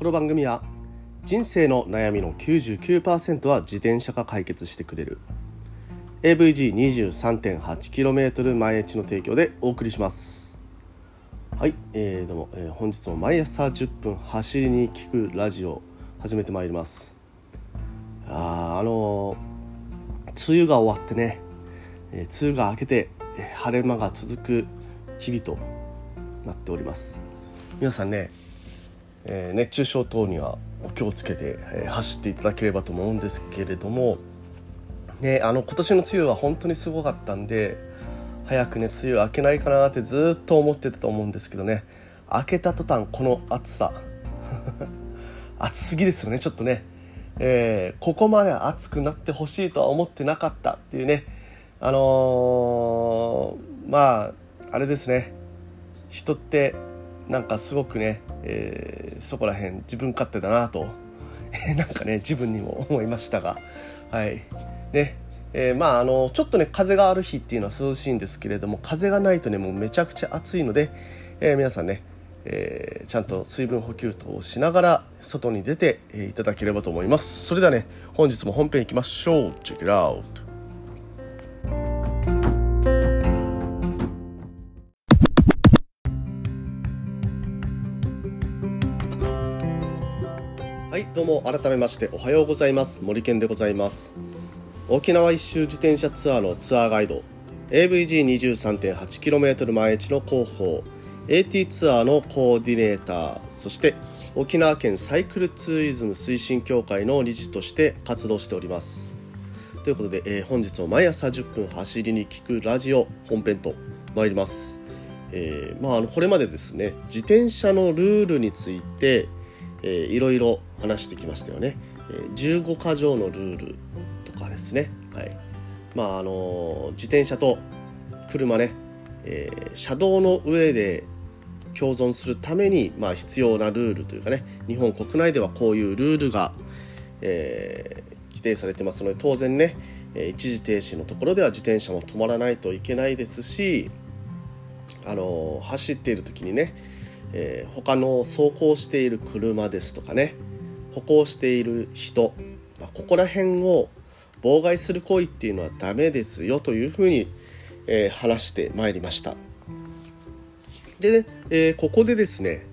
この番組は人生の悩みの99%は自転車が解決してくれる。AVG23.8km 毎日の提供でお送りします。はい、えー、どうも、えー、本日も毎朝10分走りに聞くラジオ始めてまいります。ああのー、梅雨が終わってね、えー、梅雨が明けて、えー、晴れ間が続く日々となっております。皆さんねえ、熱中症等にはお気をつけて、え、走っていただければと思うんですけれども、ね、あの今年の梅雨は本当にすごかったんで早くね梅雨明けないかなってずっと思ってたと思うんですけどね。明けた途端この暑さ。暑すぎですよねちょっとね、えー、ここまで暑くなってほしいとは思ってなかったっていうね。あのー、まああれですね。人ってなんかすごくね、えー、そこら辺自分勝手だなと。なんかね自分にも思いましたが。はい。ね。えー、まああのちょっとね風がある日っていうのは涼しいんですけれども風がないとねもうめちゃくちゃ暑いので、えー、皆さんね、えー、ちゃんと水分補給等をしながら外に出て、えー、いただければと思います。それではね本日も本編いきましょう。Check it out. はいどうも改めましておはようございます。森健でございます。沖縄一周自転車ツアーのツアーガイド AVG23.8km 毎日の広報 AT ツアーのコーディネーターそして沖縄県サイクルツーリズム推進協会の理事として活動しております。ということで、えー、本日も毎朝10分走りに聞くラジオ本編と参ります、えー、まあ、あのこれまでですね自転車のルールについてえー、いろいろ話してきましたよね。えー、15箇条のルールとかですね。はい。まああの自転車と車ね、えー、車道の上で共存するために、まあ、必要なルールというかね日本国内ではこういうルールが、えー、規定されてますので当然ね一時停止のところでは自転車も止まらないといけないですし、あの走っている時にねえー、他の走行している車ですとかね。歩行している人、まあ、ここら辺を妨害する行為っていうのはダメですよというふうに、えー、話してまいりました。でね、えー、ここでですね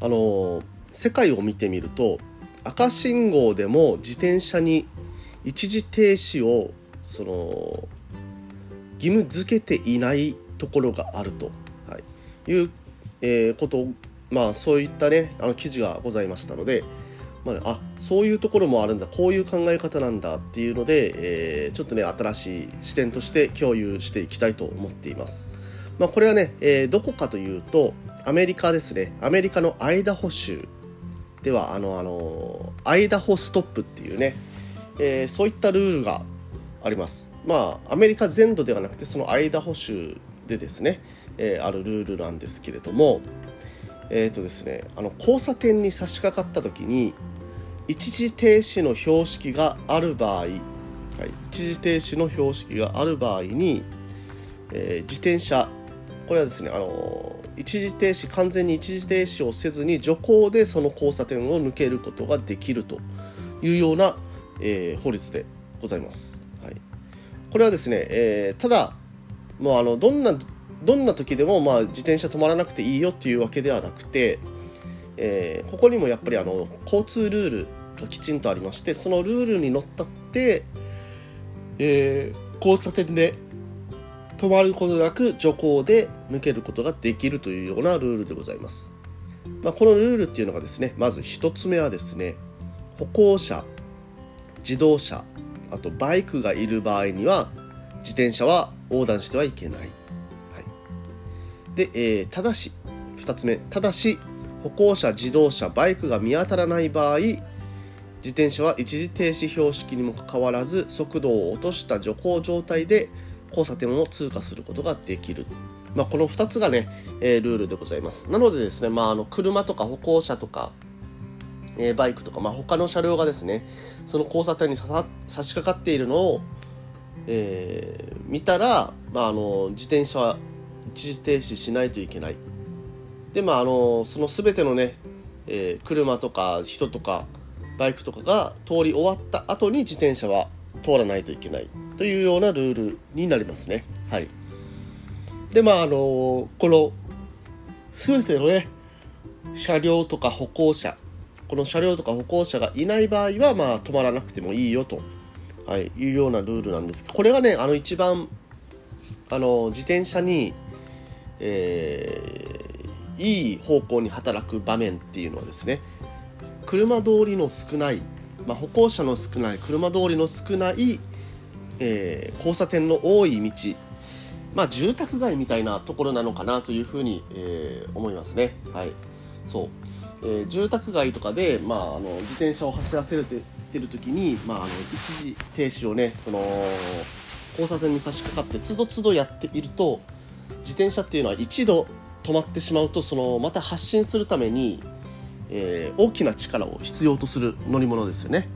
あの、世界を見てみると赤信号でも自転車に一時停止をその義務付けていないところがあると、はい、いうえー、ことまあそういったねあの記事がございましたので、まあ、ね、あそういうところもあるんだこういう考え方なんだっていうので、えー、ちょっとね新しい視点として共有していきたいと思っています。まあ、これはね、えー、どこかというとアメリカですねアメリカのアイダホ州ではあのあのアイダホストップっていうね、えー、そういったルールがあります。まあアメリカ全土ではなくてそのアイダホ州でですね、えー、あるルールなんですけれどもえ、ー、とですねあの交差点に差し掛かった時に一時停止の標識がある場合、はい、一時停止の標識がある場合に、えー、自転車これはですねあの一時停止完全に一時停止をせずに徐行でその交差点を抜けることができるというような、えー、法律でございます。はい、これはですね、えー、ただもうあのどんなどんな時でもまあ自転車止まらなくていいよっていうわけではなくて、えー、ここにもやっぱりあの交通ルールがきちんとありましてそのルールにのっとって、えー、交差点で止まることなく徐行で抜けることができるというようなルールでございます。まあ、このルールっていうのがですねまず1つ目はですね歩行者自動車あとバイクがいる場合には自転車は横断してはいけない。で、えー、ただし、2つ目、ただし、歩行者、自動車、バイクが見当たらない場合、自転車は一時停止標識にもかかわらず、速度を落とした徐行状態で交差点を通過することができる。まあ、この2つがね、えー、ルールでございます。なのでですね、まあ、あの車とか歩行者とか、えー、バイクとか、まあ、他の車両がですね、その交差点に差し掛かっているのを、えー、見たら、まあ、あの自転車は一時停止しないといけない。でまああのその全てのね、えー、車とか人とかバイクとかが通り終わった後に自転車は通らないといけないというようなルールになりますね。はい。で、まあ、あの、この、すべてのね、車両とか歩行者、この車両とか歩行者がいない場合は、まあ、止まらなくてもいいよと、はい、いうようなルールなんですけど、これがね、あの、一番、あの、自転車に、えー、いい方向に働く場面っていうのはですね、車通りの少ない、まあ、歩行者の少ない車通りの少ない、えー、交差点の多い道まあ住宅街みたいなところなのかなというふうに、えー、思いますね。はい。そう、えー、住宅街とかで、まあ、あの自転車を走らせるてる時に、まあ、あの一時停止をねその交差点に差し掛かってつどつどやっていると自転車っていうのは一度止まってしまうとそのまた発進するためにえー、大きな力を必要とする乗り物ですよね。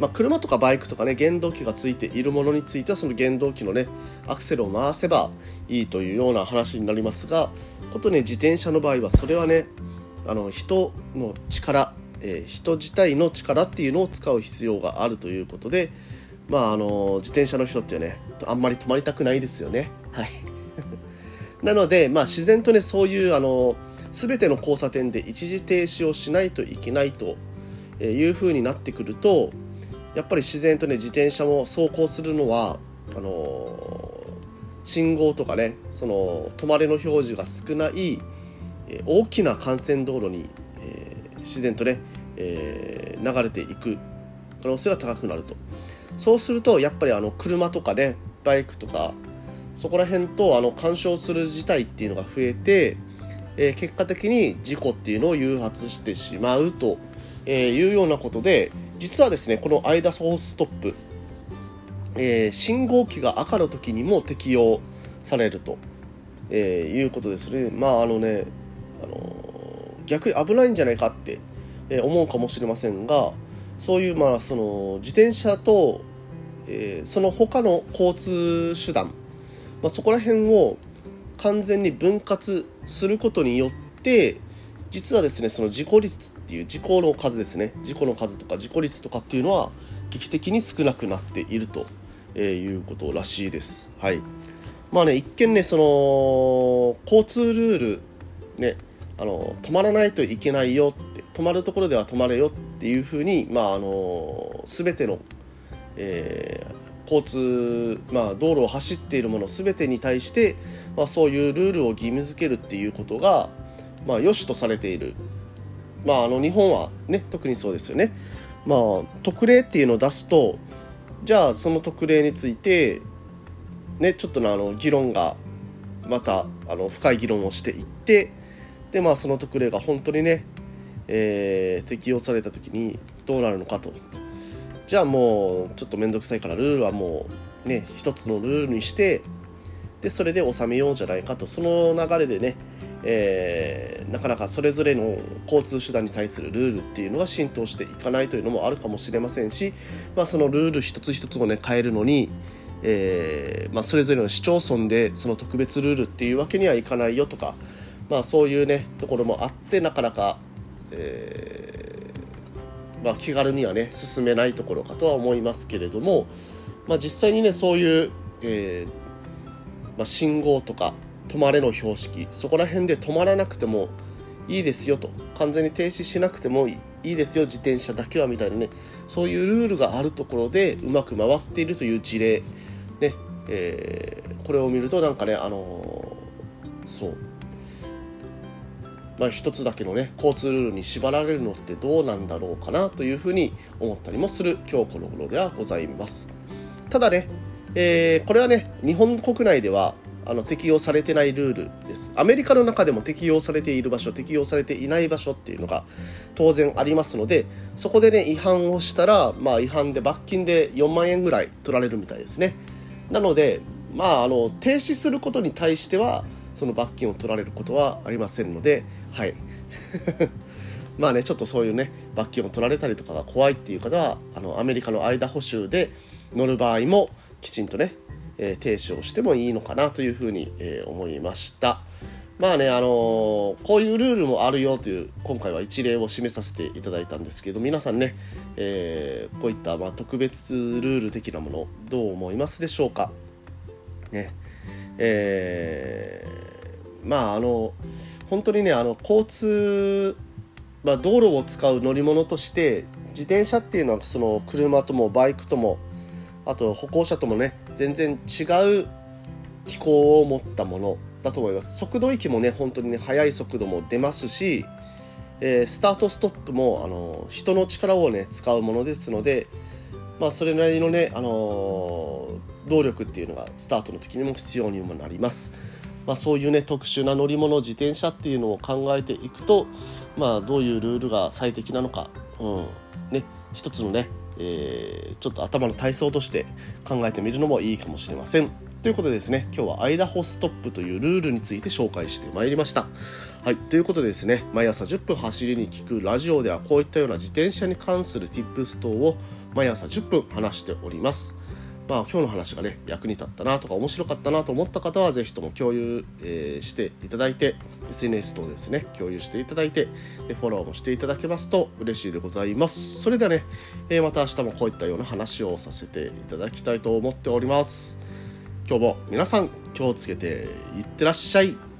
まあ、車とかバイクとかね原動機がついているものについてはその原動機のねアクセルを回せばいいというような話になりますがことね自転車の場合はそれはねあの人の力、えー、人自体の力っていうのを使う必要があるということでまああの自転車の人ってねあんまり止まりたくないですよねはいなのでまあ自然とねそういうあの全ての交差点で一時停止をしないといけないというふうになってくるとやっぱり自然とね自転車も走行するのはあの信号とかねその止まれの表示が少ない大きな幹線道路に、えー、自然とね、えー、流れていく可能性が高くなると。そうするとやっぱりあの車とかねバイクとかそこら辺とあの干渉する事態っていうのが増えてえー、結果的に事故っていうのを誘発してしまうとえいうようなことで実はですねこの間ソーストップ、えー、信号機が赤の時にも適用されると、え、いうことですね。まああのね、あの逆に危ないんじゃないかって思うかもしれませんがそういうまあその自転車と、えー、その他の交通手段、まあ、そこら辺を完全に分割することによって実はですねその事故率っていう事故の数ですね事故の数とか事故率とかっていうのは劇的に少なくなっているということらしいです。はい。まあね一見ねその交通ルールねあの止まらないといけないよって止まるところでは止まれよっていうふうにまああの全ての、えー、交通、まあ、道路を走っているもの全てに対して、まあ、そういうルールを義務付けるっていうことが、まあ、良しとされている、まあ、あの日本はね特にそうですよね。まあ、特例っていうのを出すとじゃあその特例について、ね、ちょっとあの議論がまたあの深い議論をしていってで、まあ、その特例が本当にね、えー、適用された時にどうなるのかとじゃあもうちょっと面倒くさいからルールはもうね一つのルールにしてでそれで収めようじゃないかと。その流れでね、えー、なかなかそれぞれの交通手段に対するルールっていうのが浸透していかないというのもあるかもしれませんし、まあ、そのルール一つ一つをね変えるのに、えーまあ、それぞれの市町村でその特別ルールっていうわけにはいかないよとか、まあ、そういうねところもあってなかなか、えーまあ、気軽にはね進めないところかとは思いますけれども、まあ、実際にねそういう、えー、まあ、信号とか止まれの標識そこら辺で止まらなくてもいいですよと完全に停止しなくてもいいですよ自転車だけはみたいなねそういうルールがあるところでうまく回っているという事例ね、えー、これを見るとなんかねあのー、そうまあ、一つだけのね交通ルールに縛られるのってどうなんだろうかなというふうに思ったりもする今日この頃ではございます。ただね、えー、これはね日本国内ではあの適用されてないルールです。アメリカの中でも適用されている場所適用されていない場所っていうのが当然ありますのでそこでね違反をしたら、まあ、違反で罰金で4万円ぐらい取られるみたいですね。なのでまああの停止することに対してはその罰金を取られることはありませんので、はい。まあね、ちょっとそういうね、罰金を取られたりとかが怖いっていう方は、あの、アメリカの間補修で乗る場合も、きちんとね、えー、停止をしてもいいのかなというふうに、えー、思いました。まあね、あのー、こういうルールもあるよという今回は一例を示させていただいたんですけど皆さんね、えー、こういったまあ特別ルール的なものどう思いますでしょうかねえー、まああの本当にねあの交通、まあ、道路を使う乗り物として自転車っていうのはその車ともバイクともあと歩行者ともね全然違う機構を持ったものだと思います速度域もね本当にね速い速度も出ますし、えー、スタートストップもあの人の力をね使うものですのでまあそれなりのねあのー、動力っていうのがスタートの時にも必要にもなります。まあ、そういうね特殊な乗り物自転車っていうのを考えていくと、まあ、どういうルールが最適なのか、うんね、一つのね、えー、ちょっと頭の体操として考えてみるのもいいかもしれません。ということでですね、今日はアイダホストップというルールについて紹介してまいりました。はい、ということでですね、毎朝10分走りに聞くラジオではこういったような自転車に関する Tips 等を毎朝10分話しております。まあ今日の話がね役に立ったなとか面白かったなと思った方は是非とも共有、えー、していただいて SNS 等ですね共有していただいてでフォローもしていただけますと嬉しいでございます。それではね、えー、また明日もこういったような話をさせていただきたいと思っております。今日も皆さん気をつけていってらっしゃい。